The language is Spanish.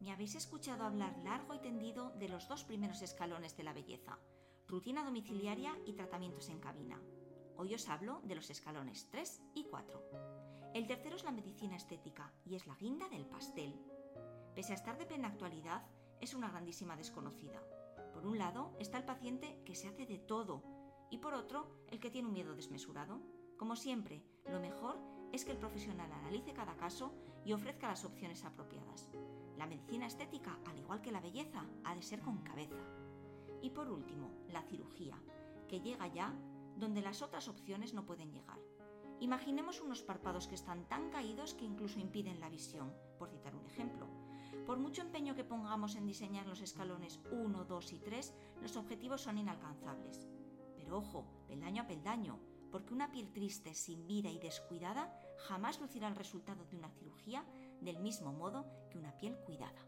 Me habéis escuchado hablar largo y tendido de los dos primeros escalones de la belleza, rutina domiciliaria y tratamientos en cabina. Hoy os hablo de los escalones 3 y 4. El tercero es la medicina estética y es la guinda del pastel. Pese a estar de plena actualidad, es una grandísima desconocida. Por un lado está el paciente que se hace de todo y por otro el que tiene un miedo desmesurado. Como siempre, lo mejor es que el profesional analice cada caso y ofrezca las opciones apropiadas. La medicina estética, al igual que la belleza, ha de ser con cabeza. Y por último, la cirugía, que llega ya donde las otras opciones no pueden llegar. Imaginemos unos párpados que están tan caídos que incluso impiden la visión, por citar un ejemplo. Por mucho empeño que pongamos en diseñar los escalones 1, 2 y 3, los objetivos son inalcanzables. Pero ojo, peldaño a peldaño, porque una piel triste, sin vida y descuidada jamás lucirá el resultado de una cirugía del mismo modo que una piel cuidada.